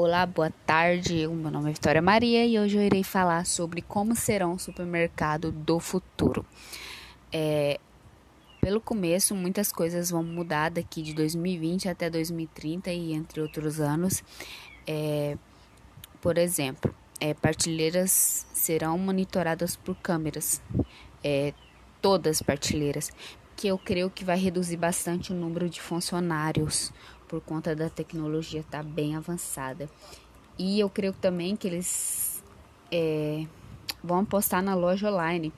Olá, boa tarde. O meu nome é Vitória Maria e hoje eu irei falar sobre como será um supermercado do futuro. É, pelo começo, muitas coisas vão mudar daqui de 2020 até 2030 e entre outros anos. É, por exemplo, é, partilheiras serão monitoradas por câmeras, é, todas partilheiras, que eu creio que vai reduzir bastante o número de funcionários por conta da tecnologia estar tá bem avançada. E eu creio também que eles é, vão apostar na loja online.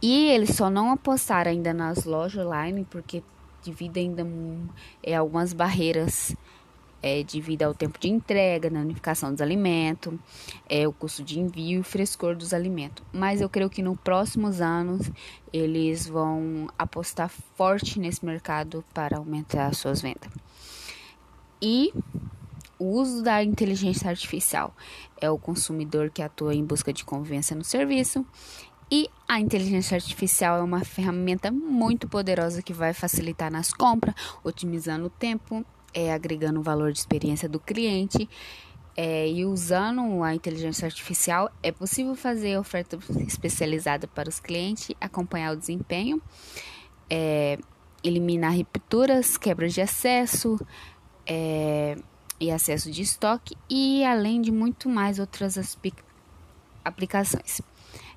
E eles só não apostaram ainda nas lojas online porque devido ainda é, algumas barreiras é, devido ao tempo de entrega, na unificação dos alimentos, é, o custo de envio e frescor dos alimentos. Mas eu creio que nos próximos anos eles vão apostar forte nesse mercado para aumentar as suas vendas. E o uso da inteligência artificial é o consumidor que atua em busca de convivência no serviço. E a inteligência artificial é uma ferramenta muito poderosa que vai facilitar nas compras, otimizando o tempo é, agregando valor de experiência do cliente. É, e usando a inteligência artificial, é possível fazer oferta especializada para os clientes, acompanhar o desempenho, é, eliminar rupturas, quebras de acesso é, e acesso de estoque, e além de muito mais outras aplicações.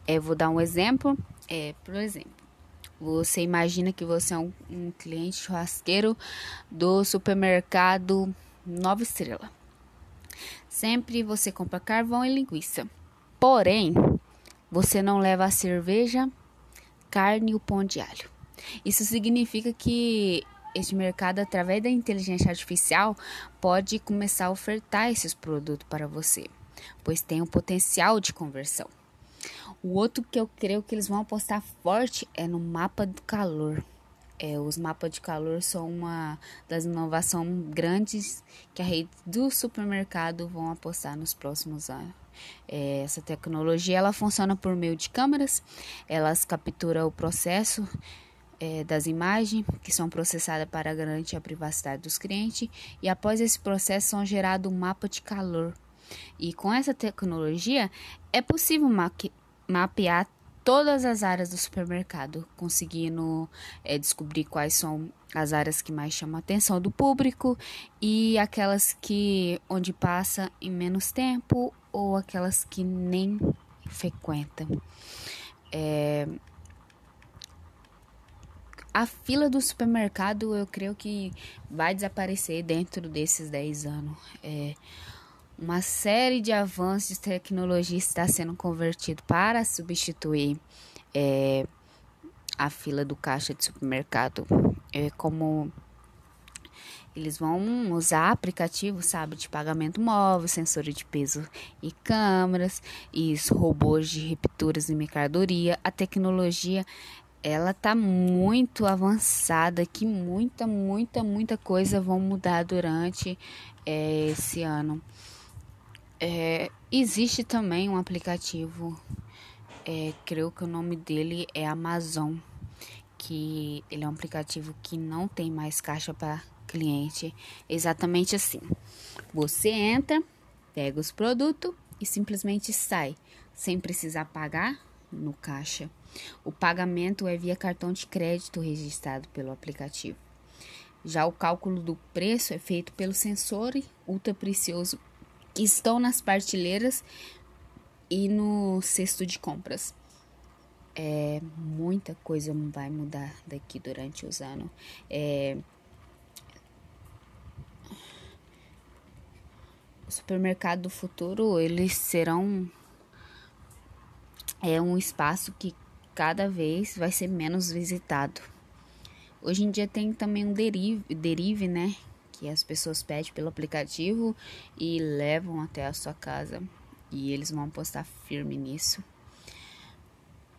É, vou dar um exemplo. É, por exemplo, você imagina que você é um, um cliente churrasqueiro do supermercado Nova Estrela. Sempre você compra carvão e linguiça. Porém, você não leva a cerveja, carne e o pão de alho. Isso significa que este mercado, através da inteligência artificial, pode começar a ofertar esses produtos para você, pois tem um potencial de conversão. O outro que eu creio que eles vão apostar forte é no mapa do calor. É, os mapas de calor são uma das inovações grandes que a rede do supermercado vão apostar nos próximos anos. É, essa tecnologia ela funciona por meio de câmeras, elas capturam o processo é, das imagens que são processadas para garantir a privacidade dos clientes e após esse processo são gerado um mapa de calor. E com essa tecnologia é possível mapear todas as áreas do supermercado, conseguindo é, descobrir quais são as áreas que mais chamam a atenção do público e aquelas que onde passa em menos tempo ou aquelas que nem frequentam. É, a fila do supermercado eu creio que vai desaparecer dentro desses 10 anos. É, uma série de avanços de tecnologia está sendo convertido para substituir é, a fila do caixa de supermercado. É como eles vão usar aplicativos, sabe, de pagamento móvel, sensores de peso e câmeras, e robôs de rupturas de mercadoria. A tecnologia ela tá muito avançada, que muita, muita, muita coisa vão mudar durante é, esse ano. É, existe também um aplicativo, é, creio que o nome dele é Amazon, que ele é um aplicativo que não tem mais caixa para cliente. Exatamente assim. Você entra, pega os produtos e simplesmente sai, sem precisar pagar no caixa. O pagamento é via cartão de crédito registrado pelo aplicativo. Já o cálculo do preço é feito pelo sensor ultra precioso que estão nas partilheiras e no cesto de compras. É, muita coisa vai mudar daqui durante os anos. É, o supermercado do futuro eles serão é um espaço que cada vez vai ser menos visitado. Hoje em dia tem também um derive, derive né? que as pessoas pedem pelo aplicativo e levam até a sua casa. E eles vão apostar firme nisso.